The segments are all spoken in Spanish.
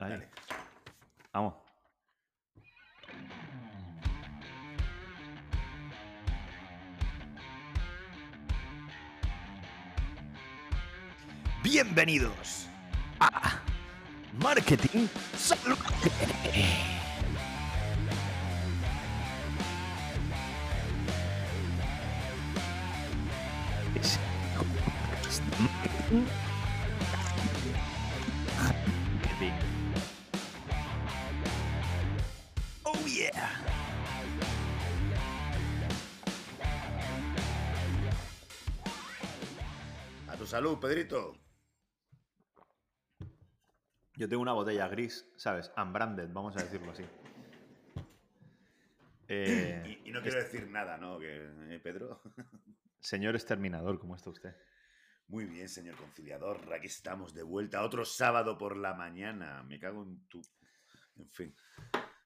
Ahí. Dale. Vamos. Bienvenidos a Marketing Saludable. Salud, Pedrito. Yo tengo una botella gris, ¿sabes? Unbranded, vamos a decirlo así. Eh, Y, y no quiero decir nada, ¿no? Que, eh, Pedro. señor exterminador, ¿cómo está usted? Muy bien, señor conciliador. Aquí estamos de vuelta. Otro sábado por la mañana. Me cago en tu. En fin.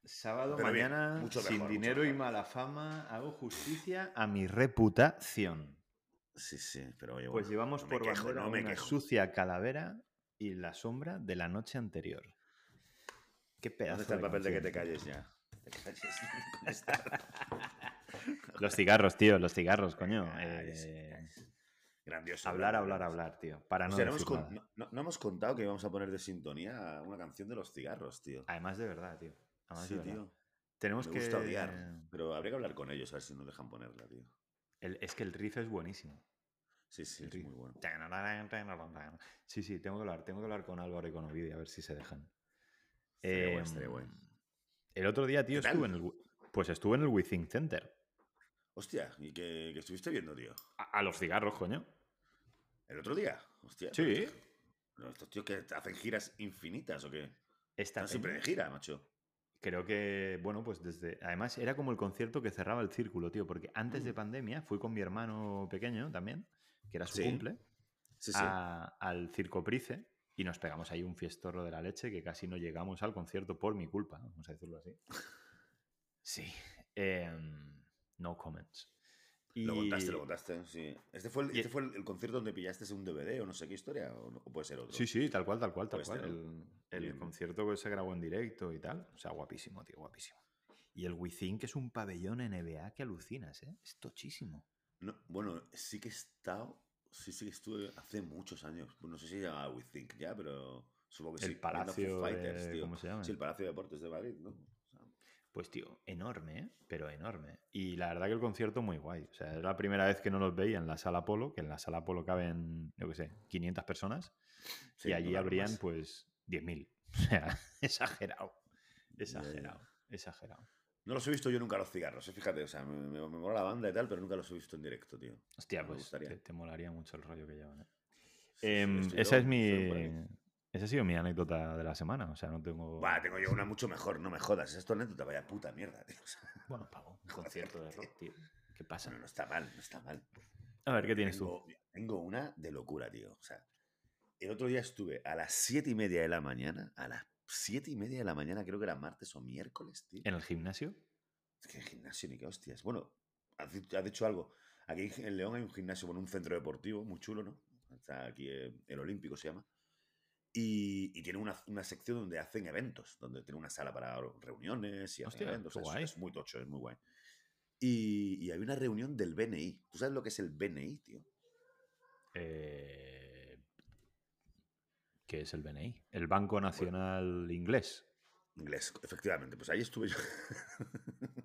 Sábado, Pero bien, mañana, sin dinero y mala fama, hago justicia a mi reputación. Sí, sí, pero oye, Pues bueno, llevamos no por quejo, bandera no me una quejo. sucia calavera y la sombra de la noche anterior. Qué pedazo ¿Dónde está el papel de que te calles ya? Te calles. Los cigarros, tío, los cigarros, coño. Eh. Grandioso. hablar, hablar, hablar, tío. Para O no sea, no, hemos decir con- nada. no- no hemos contado que íbamos a poner de sintonía una canción de los cigarros, tío. Además de verdad, tío. Además sí, de verdad. tío. Tenemos Me que. gusta odiar. Pero habría que hablar con ellos a ver si nos dejan ponerla, tío. El- es que el riff es buenísimo. Sí, sí, El es riff. muy bueno. Sí, sí, tengo que hablar, tengo que hablar con Álvaro y con Ovidio a ver si se dejan. Estaría guay, Em. El otro día, tío, estuve en el. Pues estuve en el WeThink Center. Hostia, ¿y qué, qué estuviste viendo, tío? A, a los cigarros, coño. ¿El otro día? Hostia. Sí. pero ¿Estos tíos que hacen giras infinitas o qué? Esta Están siempre de gira, macho. Creo que, bueno, pues desde. Además, era como el concierto que cerraba el círculo, tío, porque antes de Mm. pandemia fui con mi hermano pequeño también, que era su Sí. cumple, Sí, sí. a- al Circo Price y nos pegamos ahí un fiestorro de la leche que casi no llegamos al concierto por mi culpa, vamos a decirlo así. Sí. em, no comments. Y, Lo contaste, lo contaste, sí. ¿Este fue, el, este fue el, el concierto donde pillaste un DVD o no sé qué historia? ¿O, no- o puede ser otro? Sí, sí, tal cual, tal cual, tal cual. El, el concierto que se grabó en directo y tal. O sea, guapísimo, tío, guapísimo. Y el WeThink es un pabellón NBA que alucinas, ¿eh? Es tochísimo. No, bueno, sí que he estado. Sí, sí que estuve hace muchos años. Pues No sé si se llamaba We Think ya, pero supongo que El sí. Palacio Fighters, de- tío. ¿cómo se llama? Sí, el Palacio de Deportes de Madrid, ¿no? Pues, tío, enorme, ¿eh? Pero enorme. Y la verdad que el concierto muy guay. O sea, es la primera vez que no los veía en la sala Polo, que en la sala Polo caben, yo qué sé, 500 personas. sí, y no allí habrían, más. pues, 10.000. O sea, exagerado. Exagerado. Exagerado. No los he visto yo nunca los cigarros, eh, fíjate. O sea, me, me, me mola la banda y tal, pero nunca los he visto en directo, tío. Hostia, Me pues gustaría. te, te molaría mucho el rollo que llevan. ¿eh? Sí, sí, Em, esa es mi. Esa ha sido mi anécdota de la semana. O sea, no tengo. Buah, tengo yo una mucho mejor, no me jodas. Esa es tu anécdota, vaya puta mierda, tío. Bueno, pavo, un concierto de rock, tío. ¿Qué pasa? bueno, no está mal, no está mal. A ver, ¿qué tienes tú? Tengo, una de locura, tío. O sea, el otro día estuve a las siete y media de la mañana, a las siete y media de la mañana, creo que era martes o miércoles, tío. ¿En el gimnasio? Es que gimnasio ni qué hostias. Bueno, has dicho, has dicho algo. Aquí en León hay un gimnasio, bueno, un centro deportivo muy chulo, ¿no? Está aquí eh, el Olímpico se llama. Y, y tiene una, una sección donde hacen eventos, donde tiene una sala para reuniones y hacen Hostia, eventos. Es, muy tocho, es muy guay. Y, y hay una reunión del BNI. ¿Tú sabes lo que es el BNI, tío? Eh, ¿Qué es el BNI? El Banco Nacional Inglés. Inglés, efectivamente. Pues ahí estuve yo.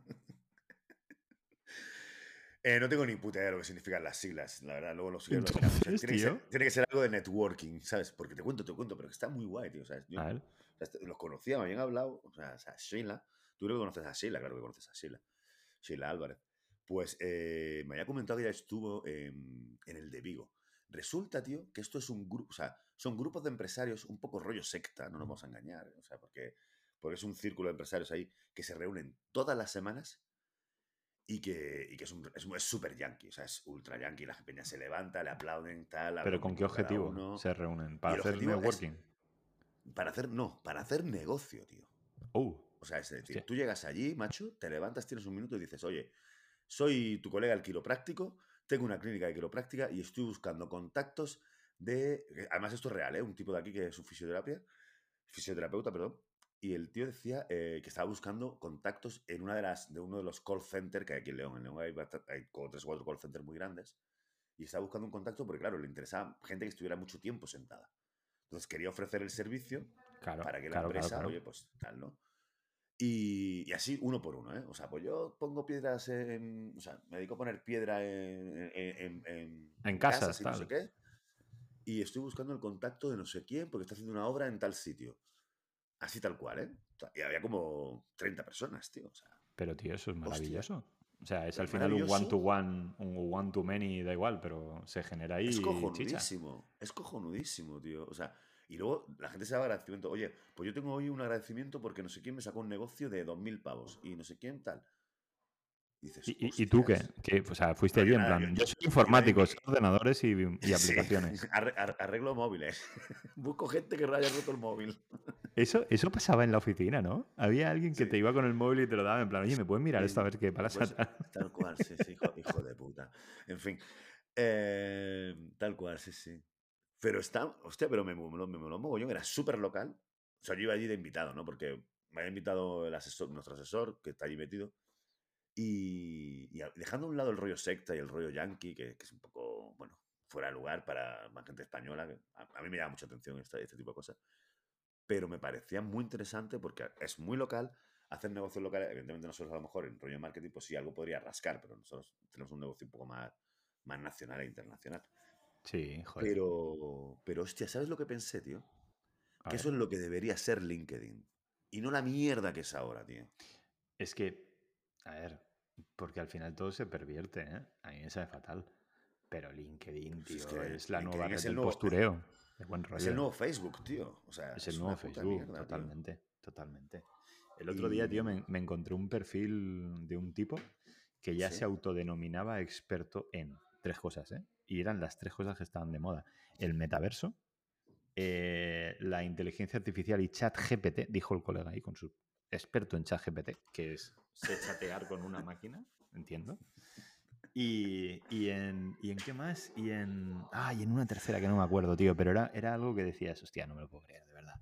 Eh, no tengo ni puta idea de lo que significan las siglas, la verdad. Luego lo. Entonces, tiene, que ser, tiene que ser algo de networking, ¿sabes? Porque te cuento, te cuento, pero que está muy guay, tío. ¿sabes? Yo, o sea, este- los conocía, me habían hablado. O sea, o sea, Sheila. Tú creo que conoces a Sheila, claro que conoces a Sheila. Sheila Álvarez. Pues eh, me había comentado que ya estuvo en, en el de Vigo. Resulta, tío, que esto es un grupo, o sea, son grupos de empresarios un poco rollo secta, no nos vamos a engañar, o sea, porque, porque es un círculo de empresarios ahí que se reúnen todas las semanas y que, y que es un- es súper yankee, o sea, es ultra yankee, la peña se levanta, le aplauden, tal. Pero ¿con un qué objetivo uno. se reúnen? ¿Para hacer objetivo es- networking? Para hacer, no, para hacer negocio, tío. Oh, O sea, es decir, tú llegas allí, macho, te levantas, tienes un minuto y dices, oye, soy tu colega el quiropráctico, tengo una clínica de quiropráctica y estoy buscando contactos de... Además, esto es real, ¿eh? Un tipo de aquí que es su fisioterapia. fisioterapeuta, perdón, y el tío decía eh, que estaba buscando contactos en una de las de uno de los call centers que hay aquí en León. En León hay, hay tres o cuatro call centers muy grandes. Y estaba buscando un contacto porque, claro, le interesaba gente que estuviera mucho tiempo sentada. Entonces quería ofrecer el servicio para que la empresa, oye, pues tal, ¿no? Y, así uno por uno, ¿eh? O sea, pues yo pongo piedras en. O sea, me dedico a poner piedra en. En, en, en casa, y no sé qué. Y estoy buscando el contacto de no sé quién porque está haciendo una obra en tal sitio. Así tal cual, ¿eh? y había como 30 personas, tío. O sea, pero, tío, eso es maravilloso. O sea, es al final un one-to-one, un one-to-many, da igual, pero se genera ahí. Es cojonudísimo. Es cojonudísimo, tío. O sea, y luego la gente se da agradecimiento. Oye, pues yo tengo hoy un agradecimiento porque no sé quién me sacó un negocio de 2.000 pavos y no sé quién tal. ¿Y, tú qué? O sea, fuiste allí en plan. Yo, soy informático, soy ordenadores y, aplicaciones. arreglo móviles. Busco gente que haya roto el móvil. Eso, eso pasaba en la oficina, ¿no? Había alguien que te iba con el móvil y te lo daba en plan, oye, ¿me puedes mirar esto a ver qué pasa? Pues, tal cual, sí, sí, hijo, de puta. En fin. Eh, tal cual, sí, sí. Pero está, hostia, pero me, me, me, me lo yo, era súper local. O sea, yo iba allí de invitado, ¿no? Porque me había invitado el asesor, nuestro asesor, que está allí metido. Y, dejando a un lado el rollo secta y el rollo yankee, que, es un poco, bueno, fuera de lugar para más gente española, que a, mí me llama mucha atención este, este tipo de cosas. Pero me parecía muy interesante porque es muy local. Hacer negocios locales, evidentemente nosotros a lo mejor en rollo marketing, pues sí, algo podría rascar, pero nosotros tenemos un negocio un poco más, más nacional e internacional. Sí, joder. Pero, pero hostia, ¿sabes lo que pensé, tío? que eso es lo que debería ser LinkedIn. Y no la mierda que es ahora, tío. Es que, a ver, porque al final todo se pervierte, ¿eh? A mí me sabe fatal. Pero LinkedIn, pues tío, es, la nueva red del postureo. Es el nuevo Facebook, tío. O sea, es el nuevo Facebook, totalmente, totalmente. El otro día, tío, me, encontré un perfil de un tipo que ya se autodenominaba experto en tres cosas, ¿eh? Y eran las tres cosas que estaban de moda. El metaverso, eh, la inteligencia artificial y chat GPT, dijo el colega ahí con su experto en chat GPT, que es sé chatear con una máquina, entiendo. Y, en, y, en, qué más? Y en. Ah, y en una tercera que no me acuerdo, tío. Pero era, era algo que decías, hostia, no me lo puedo creer, de verdad.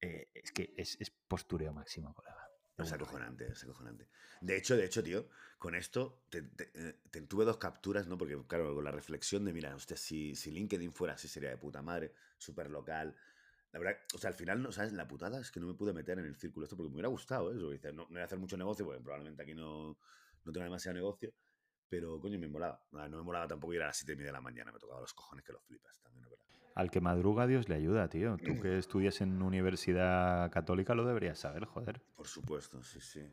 Eh, es que es, es, postureo máximo, colega. Es acojonante, es acojonante. De hecho, de hecho, tío, con esto te, te, tuve dos capturas, ¿no? Porque, claro, con la reflexión de, mira, hostia, si, si LinkedIn fuera así, sería de puta madre, súper local, la verdad, o sea, al final, ¿no sabes? La putada es que no me pude meter en el círculo esto porque me hubiera gustado, ¿eh? no, no, voy a hacer mucho negocio porque probablemente aquí no, no tengo demasiado negocio. Pero, coño, me molaba. No me molaba tampoco ir a las 7 y media de la mañana. Me tocaba los cojones que los flipas también, ¿verdad? Al que madruga, Dios le ayuda, tío. Tú que estudias en universidad católica lo deberías saber, joder. Por supuesto, sí, sí.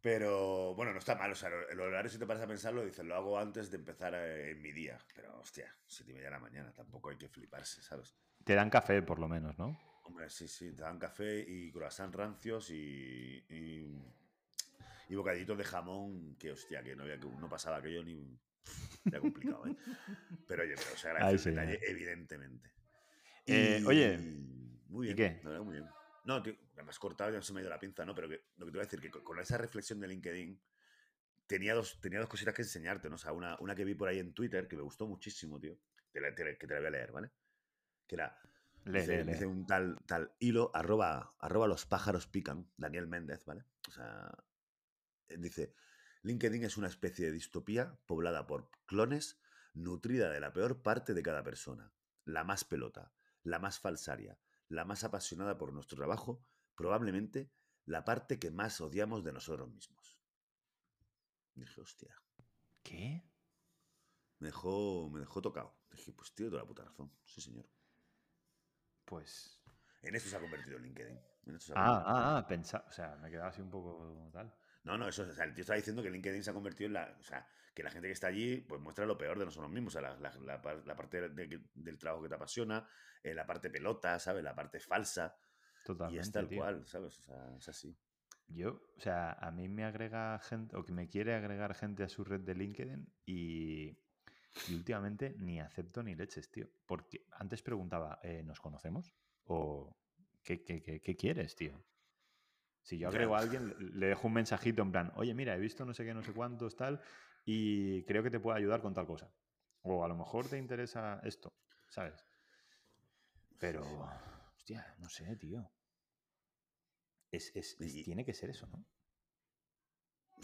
Pero, bueno, no está mal. O sea, el horario, si te paras a pensarlo, dices, lo hago antes de empezar eh, en mi día. Pero, hostia, 7 y media de la mañana. Tampoco hay que fliparse, ¿sabes? Te dan café, por lo menos, ¿no? Hombre, sí, sí, te dan café y croissant rancios y, y, bocaditos de jamón, que hostia, que no, había, no pasaba aquello ni... Era complicado, ¿eh? Pero oye, pero se agradece el detalle, evidentemente. Eh, oye, muy bien, qué? muy bien. No, tío, me has cortado y ya se me ha ido la pinza, ¿no? Pero que, lo que te voy a decir, que con esa reflexión de LinkedIn, tenía dos, tenía dos cositas que enseñarte, ¿no? O sea, una, una que vi por ahí en Twitter que me gustó muchísimo, tío. Que te, que te la voy a leer, ¿vale? Que era dice, un tal, tal hilo, arroba, arroba los pájaros pican, Daniel Méndez, ¿vale? O sea, eh, dice, LinkedIn es una especie de distopía poblada por clones, nutrida de la peor parte de cada persona, la más pelota, la más falsaria, la más apasionada por nuestro trabajo, probablemente la parte que más odiamos de nosotros mismos. Dije, hostia. ¿Qué? Me dejó, me dejó tocado. Dije, pues tío, toda la puta razón. Sí, señor. Pues. En eso se ha convertido LinkedIn. ah, ah, ah, pensaba. O sea, me he quedado así un poco tal. No, no, eso, o sea, el tío está diciendo que LinkedIn se ha convertido en la. O sea, que la gente que está allí, pues muestra lo peor de nosotros mismos. O sea, la, la, parte del trabajo que te apasiona, eh, la parte pelota, ¿sabes? La parte falsa. Totalmente. Y es tal cual, ¿sabes? O sea, es así. Yo, o sea, a mí me agrega gente, o que me quiere agregar gente a su red de LinkedIn y y últimamente ni acepto ni leches, tío. Porque antes preguntaba, eh, ¿nos conocemos? ¿O qué, qué, quieres, tío? Si yo agrego a alguien, le dejo un mensajito en plan, oye, mira, he visto no sé qué, no sé cuántos, tal, y creo que te puedo ayudar con tal cosa. O a lo mejor te interesa esto, ¿sabes? Pero, hostia, no sé, tío. Es, es- tiene que ser eso, ¿no?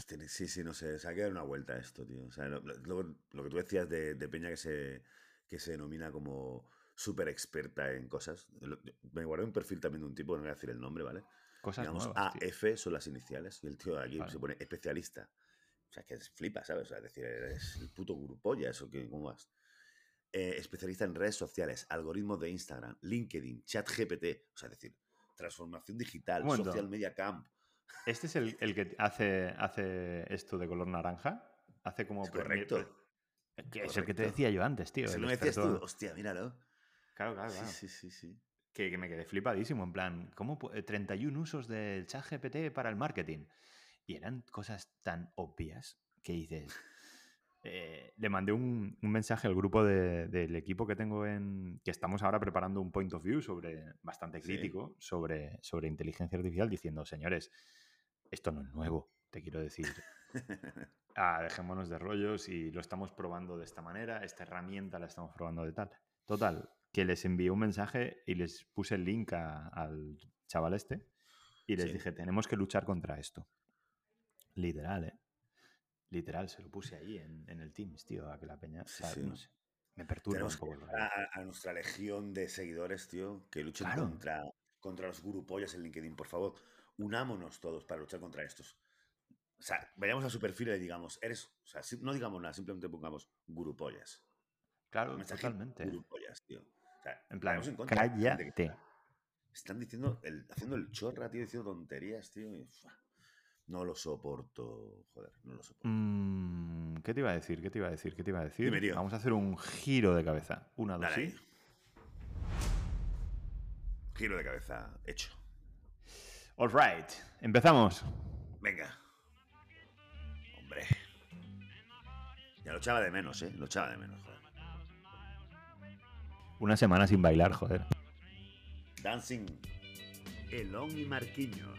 Pues Sí, sí, no sé. Se ha quedado una vuelta a esto, tío. O sea, lo, lo- lo que tú decías de, de Peña que se, que se denomina como súper experta en cosas. Me guardé un perfil también de un tipo, no voy a decir el nombre, ¿vale? Cosas Digamos, nuevas. tío. AF son las iniciales y el tío de aquí Vale. se pone especialista. O sea, que es- flipa, ¿sabes? O sea, es decir, eres el puto grupolla, eso que, ¿cómo vas? Eh, especialista en redes sociales, algoritmos de Instagram, LinkedIn, chat GPT, o sea, es decir, transformación digital, social media camp. ¿Este es el, el que hace, hace esto de color naranja? Hace como... Es correcto. que es el que te decía yo antes, tío. Si no decías tú, hostia, míralo. Claro, claro, Sí, claro. sí, sí, sí. Que, que me quedé flipadísimo, en plan, ¿cómo pu- eh, 31 usos del chat GPT para el marketing? Y eran cosas tan obvias que dices... eh, le mandé un, un mensaje al grupo de- del equipo que tengo en... que estamos ahora preparando un point of view sobre bastante Sí. crítico sobre, sobre inteligencia artificial diciendo, señores, esto no es nuevo, te quiero decir. Ah, dejémonos de rollos y lo estamos probando de esta manera, esta herramienta la estamos probando de tal. Total, que les envié un mensaje y les puse el link a- al chaval este y les Sí. dije, tenemos que luchar contra esto. Literal, ¿eh? Literal, se lo puse ahí en, en el Teams, tío, a que la peña... o sea, sí. no sé, me perturba Tenemos un poco. a, a nuestra legión de seguidores, tío, que luchen Claro. contra, contra los grupollas en LinkedIn. Por favor, unámonos todos para luchar contra estos. O sea, vayamos a su perfil y digamos, eres, o sea, no digamos nada, simplemente pongamos grupollas. Claro, totalmente. Grupollas, tío. O sea, En plan, que cállate. está- Están diciendo, el, haciendo el chorra, tío, diciendo tonterías, tío. No lo soporto, joder, no lo soporto. Mm, ¿Qué te iba a decir? ¿Qué te iba a decir? ¿Qué te iba a decir? Dime. Vamos a hacer un giro de cabeza. Una, dos, Dale sí. ahí. Giro de cabeza, hecho. All right, empezamos. Venga. Hombre. Ya lo echaba de menos, ¿eh? Lo echaba de menos, joder. Una semana sin bailar, joder. Dancing. Elon y Marquinhos.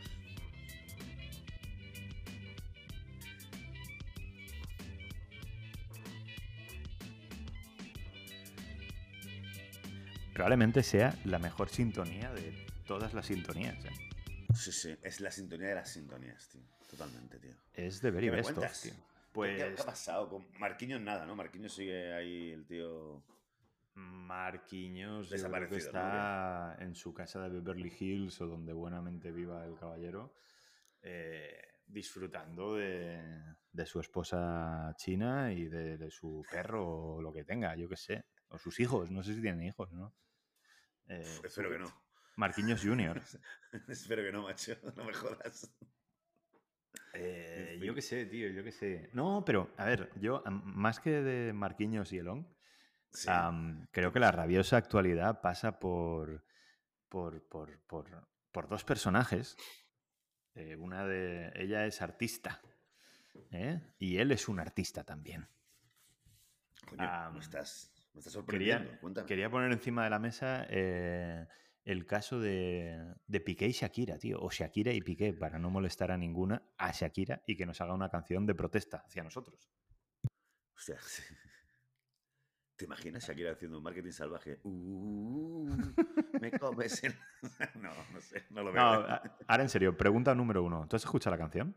Probablemente sea la mejor sintonía de todas las sintonías. ¿eh? Sí, sí. Es la sintonía de las sintonías, tío. Totalmente, tío. Es de very ¿Qué me best of, tío. ¿Qué- ¿Qué, Pues qué ha pasado? Con Marquinhos nada, ¿no? Marquinhos sigue ahí el tío. Marquinhos Desaparecido, ¿no? está en su casa de Beverly Hills o donde buenamente viva el caballero, eh, disfrutando de, de su esposa china y de, de su perro o lo que tenga, yo qué sé. O sus hijos, no sé si tienen hijos, ¿no? Eh, Uf, espero que no. Marquinhos Jr. espero que no, macho. No me jodas. Eh, yo qué sé, tío, yo qué sé. No, pero, a ver, yo, más que de Marquinhos y Elon, Sí. am, creo que la rabiosa actualidad pasa por, por, por, por, por dos personajes. Eh, una de. Ella es artista. ¿eh? Y él es un artista también. Coño, me estás, me Quería, sorprendiendo. Cuéntame. quería poner encima de la mesa eh, el caso de, de Piqué y Shakira, tío. O Shakira y Piqué, para no molestar a ninguna, a Shakira y que nos haga una canción de protesta hacia nosotros. Hostia, sí. ¿Te imaginas Shakira haciendo un marketing salvaje? Uh, me comes el... No, no sé, no lo veo. No, ahora en serio, pregunta número uno. ¿Tú has escuchado la canción?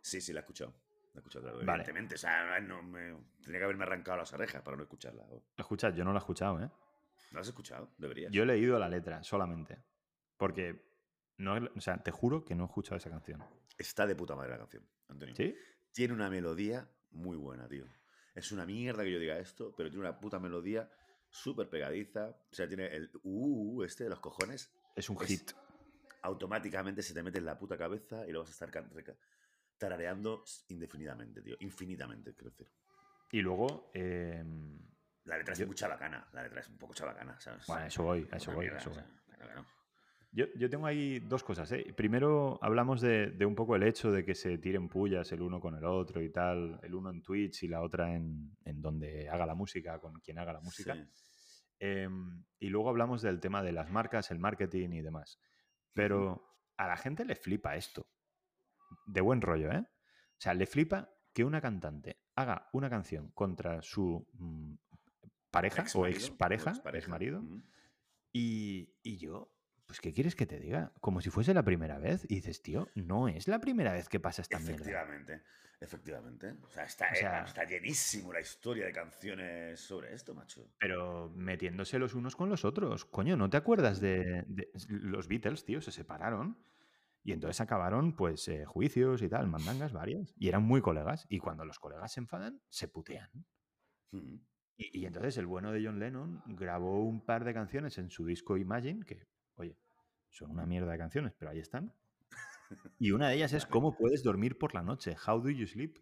Sí, sí, la he escuchado. La he escuchado, claro, Vale. evidentemente. O sea, no me... Tendría que haberme arrancado las orejas para no escucharla. Escucha, yo no la he escuchado, ¿eh? ¿No la has escuchado? Deberías. Yo he leído la letra solamente. Porque, no, o sea, te juro que no he escuchado esa canción. Está de puta madre la canción, Antonio. ¿Sí? Tiene una melodía muy buena, tío. Es una mierda que yo diga esto, pero tiene una puta melodía súper pegadiza. O sea, tiene el uh, este de los cojones. Es un Es- hit. Automáticamente se te mete en la puta cabeza y lo vas a estar tarareando indefinidamente, tío. Infinitamente, quiero decir. Y luego, eh, La letra Yo- es muy chabacana. La letra es un poco chabacana, ¿sabes? bueno, eso voy, a Es eso voy, mierda, eso voy. claro. Yo, yo tengo ahí dos cosas. ¿eh? Primero hablamos de, de un poco el hecho de que se tiren pullas el uno con el otro y tal, el uno en Twitch y la otra en, en donde haga la música, con quien haga la música. Sí. Em, y luego hablamos del tema de las marcas, el marketing y demás. Pero a la gente le flipa esto. De buen rollo, ¿eh? O sea, le flipa que una cantante haga una canción contra su mm, pareja o expareja, expareja. exmarido, Ujú. y, y yo, Pues, ¿qué quieres que te diga? Como si fuese la primera vez. Y dices, tío, no es la primera vez que pasa esta mierda. Efectivamente, efectivamente. O sea, está, O sea- está llenísimo la historia de canciones sobre esto, macho. Pero metiéndose los unos con los otros. Coño, ¿no te acuerdas de, de- los Beatles, tío? Se separaron. Y entonces acabaron, pues, eh, juicios y tal, mandangas varias. Y eran muy colegas. Y cuando los colegas se enfadan, se putean. Mm. Y, y entonces el bueno de John Lennon grabó un par de canciones en su disco Imagine, que, oye, son una mierda de canciones, pero ahí están. Y una de ellas es ¿Cómo puedes dormir por la noche? How do you sleep?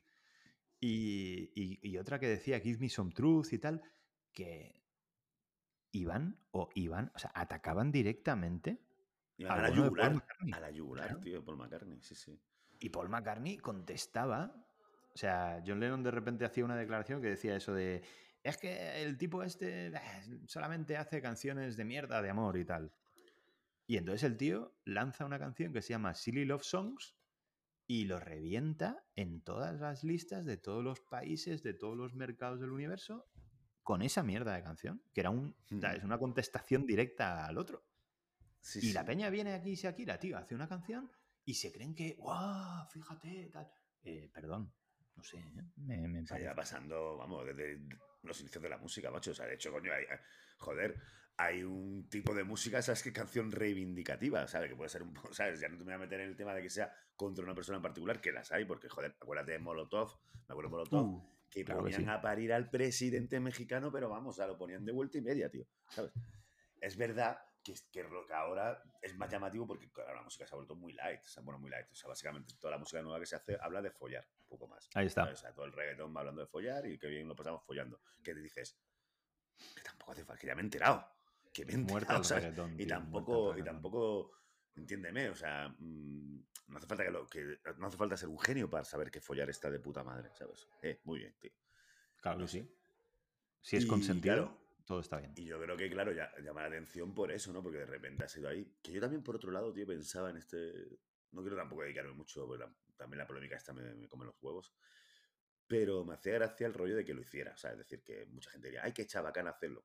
Y, y- y otra que decía Give me some truth y tal, que iban o iban, o sea, atacaban directamente a la de Paul yugular. A la yugular, Claro. tío, Paul McCartney, sí, sí. Y Paul McCartney contestaba. O sea, John Lennon de repente hacía una declaración que decía eso de. Es que el tipo este eh, solamente hace canciones de mierda de amor y tal. Y entonces el tío lanza una canción que se llama Silly Love Songs y lo revienta en todas las listas de todos los países, de todos los mercados del universo, con esa mierda de canción, que era un, Hmm. es una contestación directa al otro. Sí, Y la sí. peña viene aquí, Shakira, tío, hace una canción y se creen que, ¡guau! Fíjate, tal. Eh, perdón, no sé, ¿eh? me, me O sea, parece. pasando, vamos, desde los inicios de la música, macho. O sea, de hecho, coño, hay, joder, hay un tipo de música, ¿sabes qué? Canción reivindicativa, ¿sabes? Que puede ser un poco, ¿sabes? Ya no te voy a meter en el tema de que sea contra una persona en particular, que las hay, porque, joder, acuérdate de Molotov, me acuerdo de Molotov, Uh, que claro que ponían sí. a parir al presidente mexicano, pero vamos, o sea, lo ponían de vuelta y media, tío, ¿sabes? Es verdad que, que ahora es más llamativo porque claro, la música se ha vuelto muy light, o sea, bueno, muy light, o sea, básicamente toda la música nueva que se hace habla de follar, un poco más. ahí está. O sea, todo el reggaetón va hablando de follar y que bien lo pasamos follando. Que te dices, que tampoco hace falta, que ya me he enterado, que me he enterado, reggaetón. Y tío, el tampoco, y tampoco, entiéndeme, o sea, mm, no hace falta que, lo, que no hace falta ser un genio para saber que follar está de puta madre, ¿sabes? Eh, muy bien, tío. Claro que sí. Si es Y, consentido, claro, todo está bien. Y yo creo que, claro, ya, llama la atención por eso, ¿no? Porque de repente ha sido ahí. Que yo también, por otro lado, tío, pensaba en este. No quiero tampoco dedicarme mucho, porque la- también la polémica esta me, me come los huevos. Pero me hacía gracia el rollo de que lo hiciera. O sea, es decir, que mucha gente diría, ay, qué chabacán hacerlo.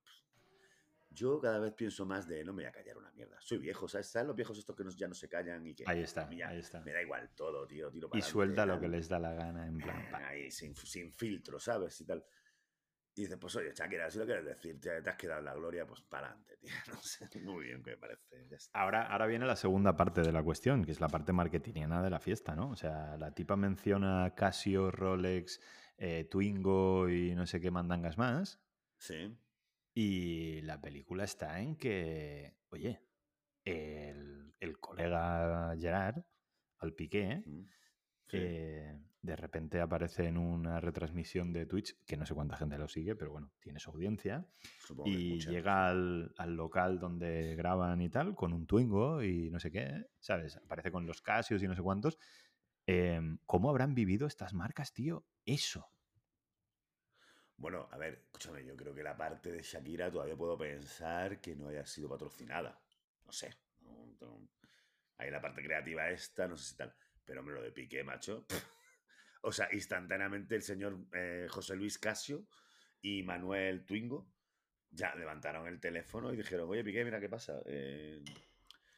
Yo cada vez pienso más de no me voy a callar una mierda. Soy viejo, ¿sabes? ¿Sabes los viejos estos que no- ya no se callan y que. Ahí está, a mí ya ahí está. Me da igual todo, tío. Tiro Y pa'lante, suelta lo que les da la gana, en plan. Ahí, sin, sin filtro, ¿sabes? Y tal. Y dices, pues oye, Shakira, si lo quieres decir, te, te has quedado en la gloria, pues para adelante, tío. No sé, muy bien que me parece. Ahora, ahora viene la segunda parte de la cuestión, que es la parte marketingiana de la fiesta, ¿no? O sea, la tipa menciona Casio, Rolex, eh, Twingo y no sé qué mandangas más. Sí. Y la película está en que, oye, el, el colega Gerard, al Piqué, mm, sí. eh, de repente aparece en una retransmisión de Twitch, que no sé cuánta gente lo sigue, pero bueno, tiene su audiencia, Supongo y llega al, al local donde graban y tal, con un Twingo y no sé qué, ¿sabes? Aparece con los Casios y no sé cuántos. Em, ¿Cómo habrán vivido estas marcas, tío? Eso. Bueno, a ver, escúchame, yo creo que la parte de Shakira todavía puedo pensar que no haya sido patrocinada. No sé. Hay la parte creativa esta, no sé si tal. Pero hombre, lo de Piqué, macho. O sea, instantáneamente el señor eh, José Luis Casio y Manuel Twingo ya levantaron el teléfono y dijeron, oye, Piqué, mira qué pasa. Eh,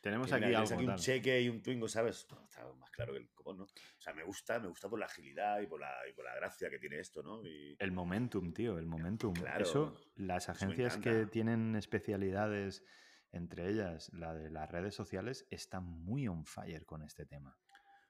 Tenemos aquí mira, tienes algo. aquí un cheque y un Twingo, ¿sabes? Está más claro que el copón, ¿no? O sea, me gusta, me gusta por la agilidad y por la, y por la gracia que tiene esto, ¿no? Y, El momentum, tío, el momentum. Claro, Eso, las eso agencias que tienen especialidades, entre ellas la de las redes sociales, están muy on fire con este tema.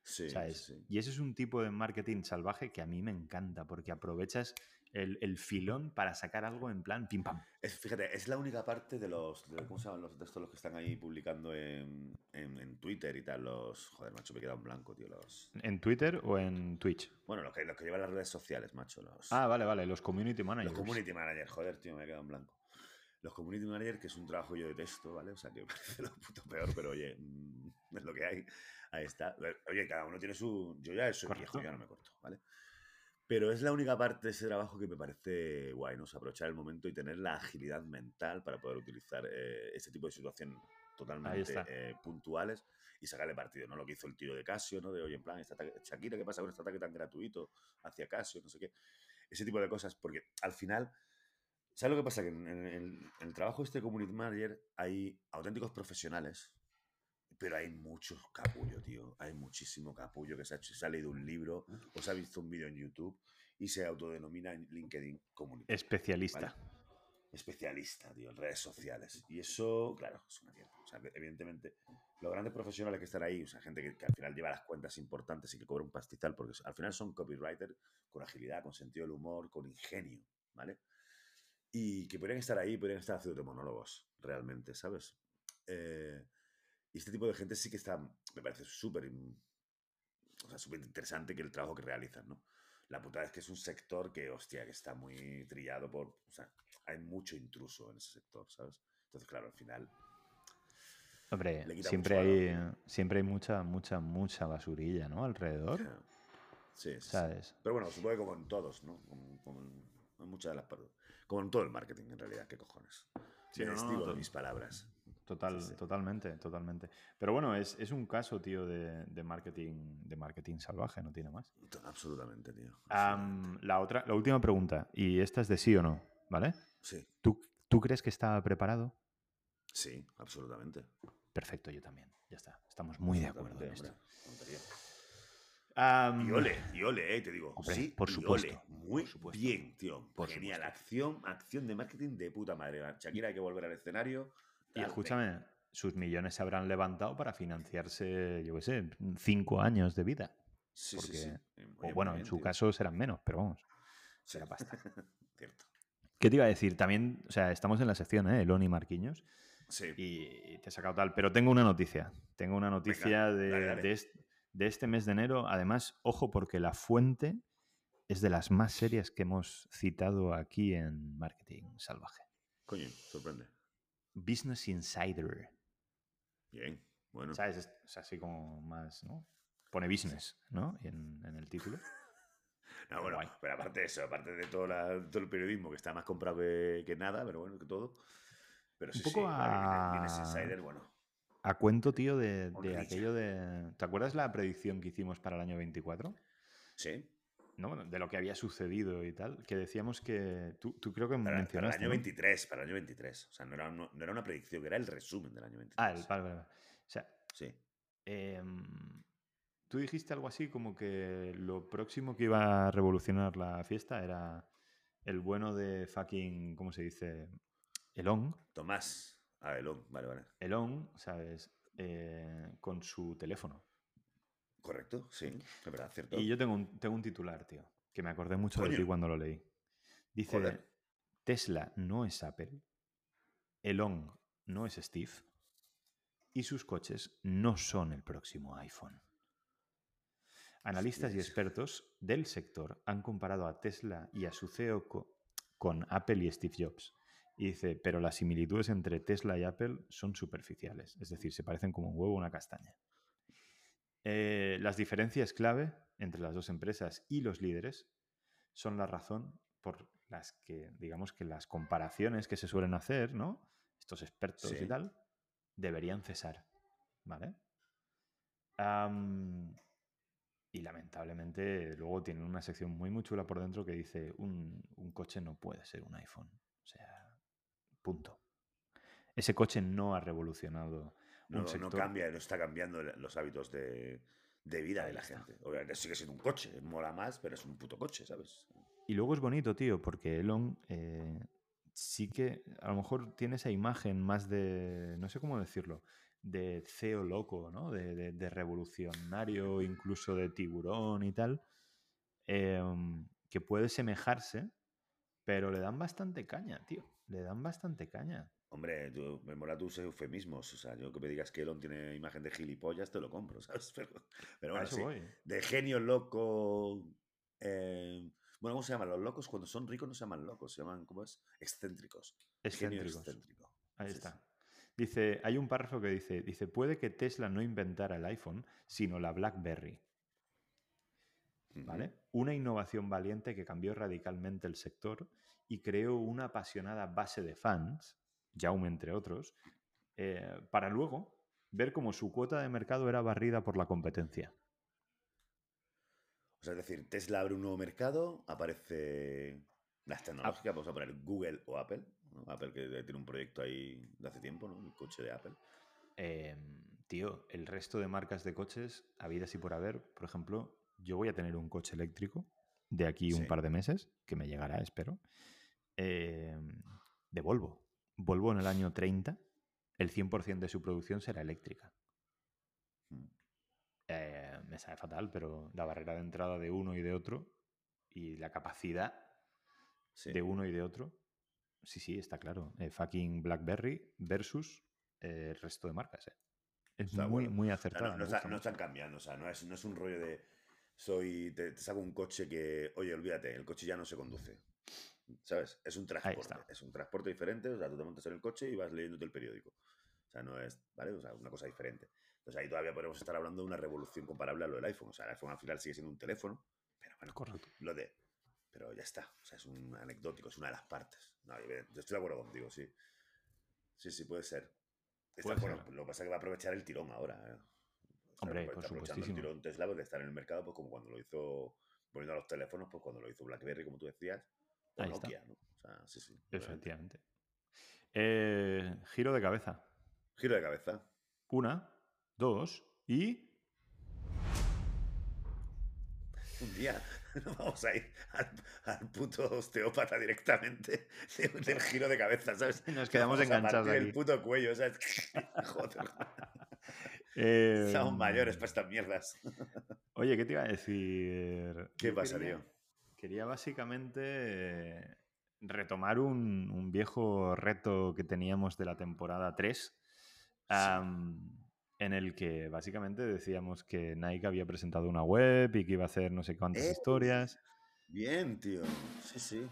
Sí. Y ese es un tipo de marketing salvaje que a mí me encanta, porque aprovechas el, el filón para sacar algo en plan pim pam. Es, fíjate, es la única parte de los. de- ¿Cómo se llaman los de estos los que están ahí publicando en, en, en Twitter y tal? Los. Joder, macho, me he quedado en blanco, tío. Los. ¿En Twitter o en Twitch? Bueno, los que, los que llevan las redes sociales, macho. Los, Ah, vale, vale, los community managers. los community managers, joder, tío, me he quedado en blanco. Los community managers, que es un trabajo yo detesto, ¿vale? O sea, que me parece lo puto peor, pero oye, mm, es lo que hay. Ahí está. Oye, cada uno tiene su. Yo ya soy viejo, ya no me corto, ¿vale? Pero es la única parte de ese trabajo que me parece guay, ¿no? O sea, aprovechar el momento y tener la agilidad mental para poder utilizar eh, ese tipo de situaciones totalmente eh, puntuales y sacarle partido, ¿no? Lo que hizo el tío de Casio, ¿no? De, oye, en plan, este ataque- Shakira, ¿qué pasa con este ataque tan gratuito hacia Casio? No sé qué. Ese tipo de cosas, porque al final, ¿sabes lo que pasa? Que en, en- en el trabajo este de Community Manager hay auténticos profesionales Pero hay mucho capullo, tío. Hay muchísimo capullo que se ha, hecho, se ha leído un libro o se ha visto un vídeo en YouTube y se autodenomina en LinkedIn Community. Especialista. Especialista, tío, en redes sociales. Y eso, claro, es una mierda. O sea, evidentemente, los grandes profesionales que están ahí, o sea, gente que, que al final lleva las cuentas importantes y que cobra un pastizal, porque al final son copywriters con agilidad, con sentido del humor, con ingenio, ¿vale? Y que podrían estar ahí, podrían estar haciendo monólogos, realmente, ¿sabes? Eh, y este tipo de gente sí que está, me parece súper o sea, súper interesante que el trabajo que realizan, ¿no? La putada es que es un sector que, hostia, que está muy trillado por, o sea, hay mucho intruso en ese sector, ¿sabes? Entonces, claro, al final... Hombre, siempre hay, siempre hay mucha, mucha, mucha basurilla, ¿no? Alrededor. Sí, sí, ¿Sabes? Pero bueno, supongo que como en todos, ¿no? Como, en, muchas de las Como en todo el marketing, en realidad, ¿qué cojones? Sí, no, no, mis palabras. Total, Totalmente, totalmente. Pero bueno, es, es un caso, tío, de, de, marketing, de marketing salvaje, no tiene más. Absolutamente, tío. la, otra, la última pregunta, y esta es de sí o no, ¿vale? Sí. ¿Tú, ¿Tú crees que está preparado? Sí, absolutamente. Perfecto, yo también. Ya está. Estamos muy de acuerdo en esto. Y ole, y ole, eh, te digo. sí, por supuesto. Muy bien, tío. Genial. Acción, acción de marketing de puta madre. Shakira hay que volver al escenario y escúchame, sus millones se habrán levantado para financiarse, yo qué sé, cinco años de vida. Sí, sí, sí. o bueno, en su caso serán menos, pero vamos, será pasta. Cierto. ¿Qué te iba a decir? También, o sea, estamos en la sección, ¿eh? Elon y Marquiños. Sí. Y te he sacado tal. Pero tengo una noticia. Tengo una noticia de, de, este mes de enero. Además, ojo, porque la fuente es de las más serias que hemos citado aquí en Marketing Salvaje. Coño, sorprende. Business Insider. Bien, bueno. ¿Sabes? Es, así como más, ¿no? Pone business, ¿no? En, en el título. no, bueno, pero aparte de eso, aparte de todo, todo, el periodismo que está más comprado que, nada, pero bueno, que todo. Pero sí, Un poco a... Business Insider, bueno. A cuento, tío, de, de aquello de... ¿Te acuerdas la predicción que hicimos para el año 24? Sí de lo que había sucedido y tal, que decíamos que tú, tú creo que para, mencionaste. Para el año 23, para el año 23. O sea, no era, no, era, una predicción, era el resumen del año 23. Ah, el, vale, vale. O sea, sí. Em, tú dijiste algo así como que lo próximo que iba a revolucionar la fiesta era el bueno de fucking, ¿cómo se dice? Elon. Tomás. Ah, Elon, vale, vale. Elon, ¿sabes? Eh, con su teléfono. Correcto, sí, es verdad, cierto. Y yo tengo un, tengo un titular, tío, que me acordé mucho de ti cuando lo leí. Dice, Tesla no es Apple, Elon no es Steve y sus coches no son el próximo iPhone. Analistas y expertos del sector han comparado a Tesla y a su CEO con Apple y Steve Jobs. Y dice, pero las similitudes entre Tesla y Apple son superficiales, es decir, se parecen como un huevo o una castaña. Eh, las diferencias clave entre las dos empresas y los líderes son la razón por las que, digamos que las comparaciones que se suelen hacer, ¿no? Estos expertos y tal, deberían cesar, ¿vale? y lamentablemente luego tienen una sección muy, muy chula por dentro que dice un, un coche no puede ser un iPhone. O sea, punto. Ese coche no ha revolucionado no, no cambia, no está cambiando los hábitos de, vida de la gente. Obviamente sigue siendo un coche, mola más, pero es un puto coche, ¿sabes? Y luego es bonito, tío, porque Elon eh, sí que a lo mejor tiene esa imagen más de, no sé cómo decirlo, de CEO loco, ¿no? De, revolucionario, incluso de tiburón y tal, em, que puede semejarse, pero le dan bastante caña, tío. Le dan bastante caña. Hombre, tú, me mola tus eufemismos. O sea, yo que me digas que Elon tiene imagen de gilipollas, te lo compro, ¿sabes? Pero, bueno, sí. De genio loco. Eh, bueno, ¿cómo se llaman? Los locos cuando son ricos no se llaman locos, se llaman, ¿cómo es? Excéntricos. Excéntricos. excéntrico. Ahí está. Dice, hay un párrafo que dice, dice, puede que Tesla no inventara el iPhone, sino la BlackBerry. ¿Vale? Una innovación valiente que cambió radicalmente el sector y creó una apasionada base de fans Jaume entre otros, eh, para luego ver cómo su cuota de mercado era barrida por la competencia. O sea, es decir, Tesla abre un nuevo mercado, aparece las tecnológicas, vamos a poner Google o Apple. Apple que tiene un proyecto ahí de hace tiempo, ¿no? El coche de Apple. Em, Tío, el resto de marcas de coches, habidas y por haber, por ejemplo, yo voy a tener un coche eléctrico de aquí un Sí. par de meses, que me llegará, espero, eh, de Volvo. Volvo en el año 30, el 100% de su producción será eléctrica. Mm. Eh, me sabe fatal, pero la barrera de entrada de uno y de otro y la capacidad Sí. de uno y de otro, sí, sí, está claro. Eh, fucking BlackBerry versus eh, el resto de marcas. eh. Es muy, bueno. muy No, acertada. no, no, está- están cambiando, o sea, no es, no es un rollo de soy, te, te saco un coche que, oye, olvídate, el coche ya no se conduce. ¿Sabes? Es un transporte, es un transporte diferente, o sea, tú te montas en el coche y vas leyéndote el periódico. O sea, no es, ¿vale? O sea, una cosa diferente. Entonces ahí todavía podemos estar hablando de una revolución comparable a lo del iPhone. O sea, el iPhone al final sigue siendo un teléfono, pero bueno, Correcto. lo de... Pero ya está, o sea, es un anecdótico, es una de las partes. No, yo, yo estoy de acuerdo contigo, sí. Sí, sí, puede ser. Está, Puede bueno, ser. lo que pasa es que va a aprovechar el tirón ahora. ¿eh? O sea, Hombre, está por aprovechando el tirón Tesla pues, de estar en el mercado, pues como cuando lo hizo, poniendo a los teléfonos, pues cuando lo hizo BlackBerry, como tú decías, o Ahí está. Nokia, ¿no? O sea, sí, sí. obviamente. Efectivamente. Eh, giro de cabeza. Giro de cabeza. Una, dos y. Un día nos vamos a ir al, al puto osteópata directamente de- del giro de cabeza, ¿sabes? Nos quedamos enganchados el puto cuello, ¿sabes? Joder. Eh, Somos mayores para estas mierdas. Oye, ¿qué te iba a decir? ¿Qué pasa, quería- tío? Quería básicamente eh, retomar un, un viejo reto que teníamos de la temporada 3, am, en el que básicamente decíamos que Nike había presentado una web y que iba a hacer no sé cuántas ¡Eh! historias. Bien, tío. Sí, sí.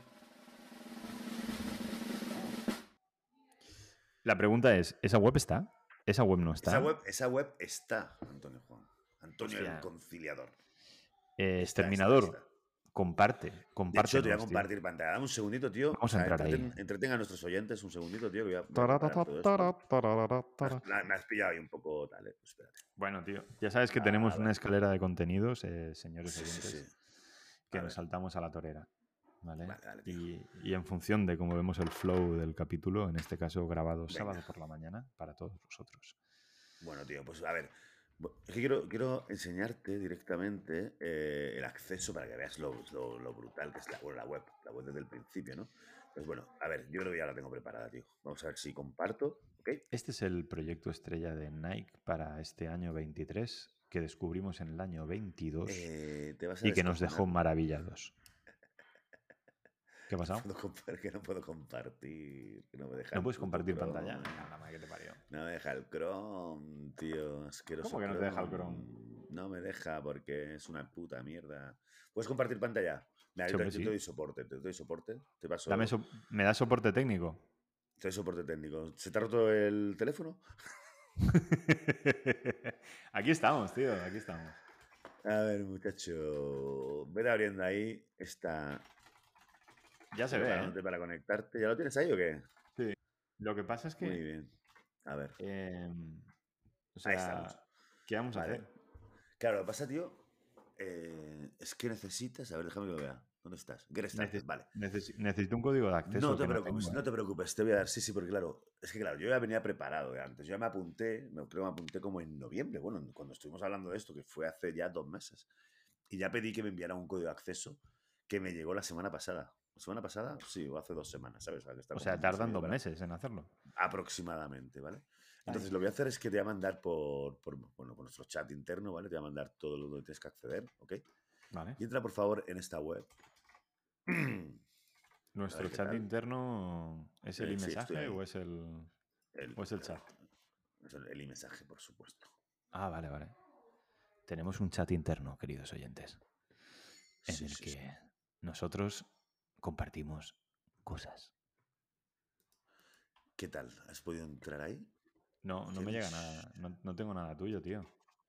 La pregunta es, ¿esa web está? ¿Esa web no está? Esa web, esa web está, Antonio Juan. Antonio el conciliador. Eh, Está, Exterminador, está, está. comparte, De comparte. hecho, te voy a compartir pantalla. Dame un segundito, tío. Vamos a entrar ahí. entreten, entretenga a nuestros oyentes un segundito, tío. Que voy a- a. Me has- Me has pillado ahí un poco tal, eh. Pues espérate. Bueno, tío, ya sabes que Ah, tenemos una escalera de contenidos, eh, señores Sí, sí, oyentes, sí. que A nos ver. saltamos a la torera. ¿Vale? Vale, vale, tío. y, y en función de cómo vemos el flow del capítulo, en este caso grabado sábado por la mañana, para todos vosotros. Bueno, tío, pues a ver. Es que quiero, quiero enseñarte directamente eh, el acceso para que veas lo, lo- lo brutal que es la, bueno, la web. La web desde el principio, ¿no? Pues bueno, a ver, yo creo que ya la tengo preparada, tío. Vamos a ver si comparto, ¿ok? Este es el proyecto estrella de Nike para este año 23, que descubrimos en el año 22 Eh, y que nos dejó maravillados. ¿Qué ha pasado? No que no puedo compartir. Que no me deja ¿No el puedes compartir Chrome. pantalla? La madre que te parió. No me deja el Chrome, tío. Asqueroso ¿Cómo que no te deja el No me deja porque es una puta mierda. ¿Puedes compartir pantalla? Mira, yo, te, sí. te doy soporte, te doy soporte. Te paso. Dame so- ¿Me da soporte técnico? Te doy soporte técnico. ¿Se te ha roto el teléfono? aquí estamos, tío, aquí estamos. A ver, muchacho. Vete abriendo ahí esta. Ya se ve, ¿eh? para conectarte. ¿Ya lo tienes ahí o qué? Lo que pasa es Muy que... bien. A ver. em, o Ahí estamos. ¿qué vamos a Vale. hacer? Claro, lo que pasa, tío, eh, es que necesitas. A ver, déjame que lo vea. ¿Dónde estás? Neces- vale. Necesi- necesito un código de acceso. No te preocupes, tengo, no te preocupes, te voy a dar, sí, sí, porque claro, es que claro, yo ya venía preparado de antes, yo ya me apunté, me, creo que me apunté como en noviembre, bueno, cuando estuvimos hablando de esto, que fue hace ya dos meses, y ya pedí que me enviara un código de acceso que me llegó la semana pasada. ¿La semana pasada? Sí, o hace dos semanas, ¿sabes? sea, que está O sea, tardan dos meses en hacerlo. Aproximadamente, ¿vale? Entonces Ay. lo que voy a hacer es que te voy a mandar por, por, bueno, por nuestro chat interno, ¿vale? Te voy a mandar todo lo que tienes que acceder, ¿ok? Vale. Y entra por favor en esta web. Nuestro chat tal. interno es el Eh, mensaje o es el. El, ¿O es el chat? es el, el mensaje, por supuesto. Ah, vale, vale. Tenemos un chat interno, queridos oyentes, en Sí, el sí, que nosotros compartimos cosas. ¿Qué tal? ¿Has podido entrar ahí? No, no me llega nada. No, no tengo nada tuyo, tío.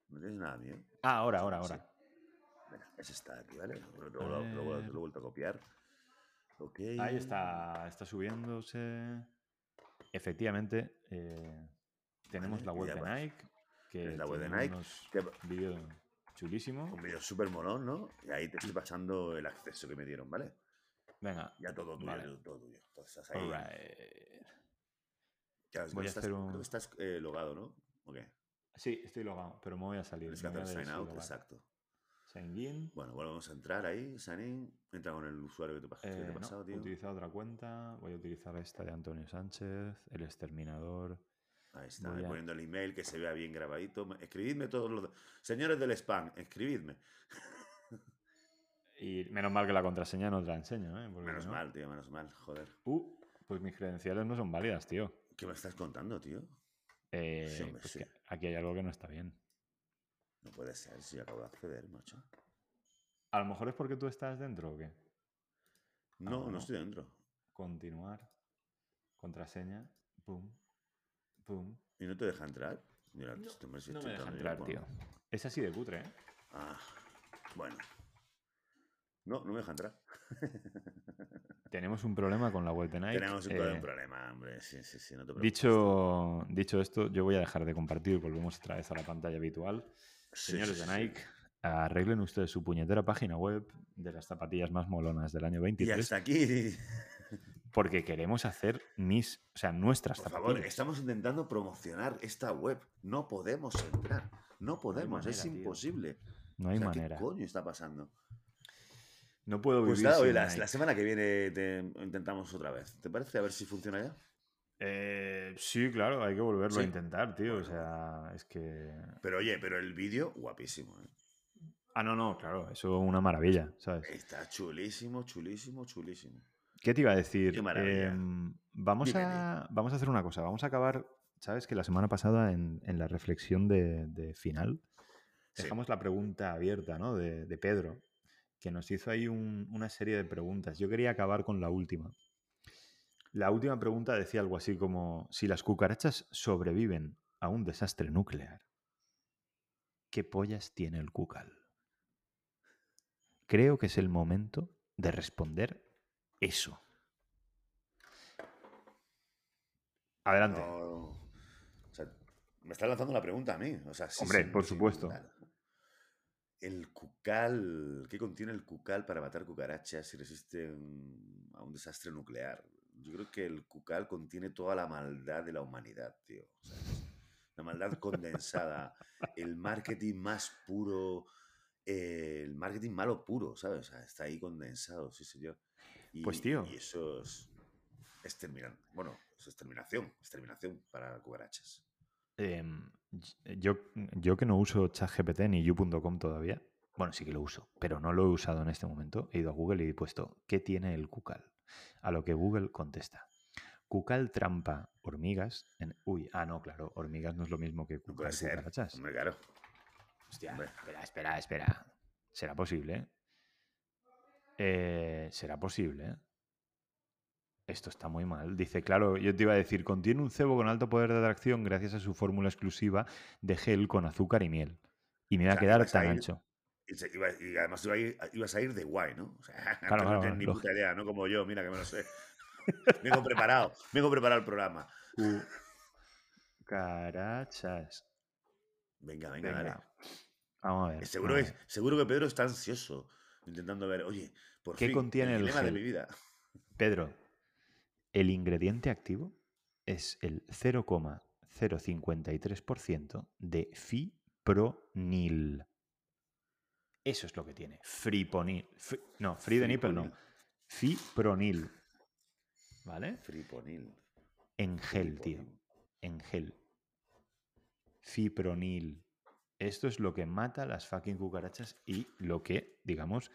No tienes nada mío. Ah, ahora, ahora, Sí. ahora. Venga, ese está aquí, ¿vale? Ver. lo he vuelto a copiar. Ok. Ahí está, está subiéndose. Efectivamente, eh, tenemos Vale, la web de. Nike. Que Es la web de Nike, unos que vídeos chulísimos. Un vídeo súper molón, ¿no? Y ahí te estoy pasando el acceso que me dieron, ¿vale? Venga, Ya todo tuyo, Vale. todo, tuyo. Entonces estás ahí. alright. Ya ves, Voy a estás, hacer creo un- que estás eh, logado, ¿no? Sí, estoy logado, pero me voy a salir. Tienes que hacer a sign out, deslogar. exacto. Sign in. Bueno, volvemos a entrar ahí, sign in. Entra con el usuario que te, que te Eh, he no, pasado, tío. utiliza otra cuenta. Voy a utilizar esta de Antonio Sánchez, el exterminador. Ahí está, voy a- poniendo el email que se vea bien grabadito. Escribidme todos los... Señores del spam, escribidme. Y menos mal que la contraseña no te la enseño, ¿eh? Porque Menos no- mal, tío, menos mal, joder. Uh, pues mis credenciales no son válidas, tío. ¿Qué me estás contando, tío? Eh, Sí, hombre, pues sí. aquí hay algo que no está bien. No puede ser, si acabo de acceder, macho. A lo mejor es porque tú estás dentro o qué. No, no. no estoy dentro. Continuar. Contraseña. Pum. Pum. ¿Y no te deja entrar? Mira, este hombre sí No me deja entrar, tío. Es así de cutre, ¿eh? Ah, bueno. No, no me deja entrar. Tenemos un problema con la web de Nike. Tenemos un, eh, problema, hombre. Sí, sí, sí, no te. Dicho, dicho esto, yo voy a dejar de compartir. Volvemos otra vez a la pantalla habitual. Sí, Señores sí, de. Nike, arreglen ustedes su puñetera página web de las zapatillas más molonas del año Y 23 hasta aquí. porque queremos hacer mis, o sea, nuestras Por favor, zapatillas. estamos intentando promocionar esta web. No podemos entrar. No podemos, es manera, imposible. No hay O sea, manera. ¿Qué coño está pasando? No puedo Pues vivir nada, sin la, semana que viene te intentamos otra vez. ¿Te parece? A ver si funciona ya. Eh, sí, claro, hay que volverlo a intentar, tío. O sea, es que. Pero oye, pero el vídeo, guapísimo. ¿eh? Ah, no, no, claro, eso es una maravilla, ¿sabes? Está chulísimo, chulísimo, chulísimo. ¿Qué te iba a decir? Qué maravilla. Em, vamos, Dime, a, vamos a hacer una cosa. Vamos a acabar. Sabes que la semana pasada, en, en la reflexión de, de final, Sí. dejamos la pregunta abierta, ¿no? De, de Pedro, que nos hizo ahí un- una serie de preguntas. Yo quería acabar con la última. La última pregunta decía algo así como: si las cucarachas sobreviven a un desastre nuclear, ¿qué pollas tiene el cucal? Creo que es el momento de responder eso. Adelante. No, o sea, me estás lanzando la pregunta a mí. O sea, sí, Hombre, por supuesto. El cucal, ¿qué contiene el cucal para matar cucarachas si resisten a un desastre nuclear? Yo creo que el cucal contiene toda la maldad de la humanidad, tío. La maldad condensada, el marketing más puro, eh, el marketing malo puro, ¿sabes? O sea, está ahí condensado, sí, señor. Y, Pues, tío. Y eso es exterminación. Bueno, es exterminación, exterminación para cucarachas. Y- yo, yo que no uso ChatGPT ni you.com todavía, bueno, sí que lo uso, pero no lo he usado en este momento. He ido a Google y he puesto ¿qué tiene el cucal? A lo que Google contesta. Cucal trampa hormigas. En... Uy, ah, no, claro, hormigas no es lo mismo que No cucal puede ser. cucarachas. Hombre, claro. Hostia, hombre. espera, espera, espera. ¿Será posible? Eh, ¿Será posible? Esto está muy mal. Dice, claro, yo te iba a decir, contiene un cebo con alto poder de atracción gracias a su fórmula exclusiva de gel con azúcar y miel. Y me O a quedar a tan ir- ancho. Y, se- iba- y además iba a ir- ibas a ir de guay, ¿no? O sea, que claro, no tienes ni puta idea, ¿no? Como yo, mira que me lo sé. vengo preparado, vengo preparado el programa. Cucarachas. Venga, venga, dale. Venga. Vamos a ver. Eh, Seguro, a ver. seguro que Pedro está ansioso, intentando ver, oye, por ¿Qué fin, contiene el de gel? mi vida. Pedro, el ingrediente activo es el 0,053% de fipronil. Eso es lo que tiene. Friponil. Fri- no, free de nipple no. Fipronil. ¿Vale? Friponil. En gel, tío. En gel. Fipronil. Esto es lo que mata las fucking cucarachas y lo que, digamos,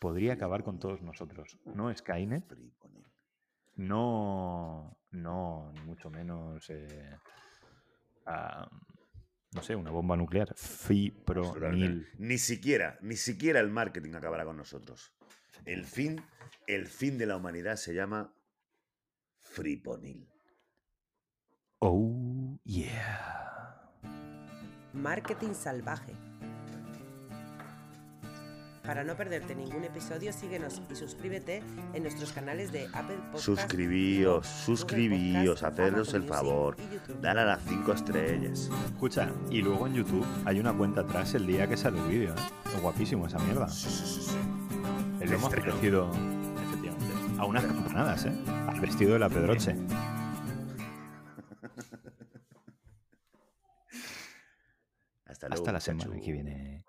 podría acabar con todos nosotros. No es Skynet, Friponil. No, no, ni mucho menos, eh, ah, no sé, una bomba nuclear. Fipronil. Ni siquiera, ni siquiera el marketing acabará con nosotros. El fin, el fin de la humanidad se llama Friponil. Oh, yeah. Marketing salvaje. Para no perderte ningún episodio, síguenos y suscríbete en nuestros canales de Apple Podcast. Suscribíos, suscribíos, hacernos el favor. Dale a las 5 estrellas. Escucha, y luego en YouTube hay una cuenta atrás el día que sale el vídeo, ¿eh? Es guapísimo esa mierda. Sí, sí, sí, sí. El Estreno. apetecido, efectivamente, a unas campanadas, ¿eh? Al vestido de la Pedroche. Hasta luego. Hasta la semana que viene.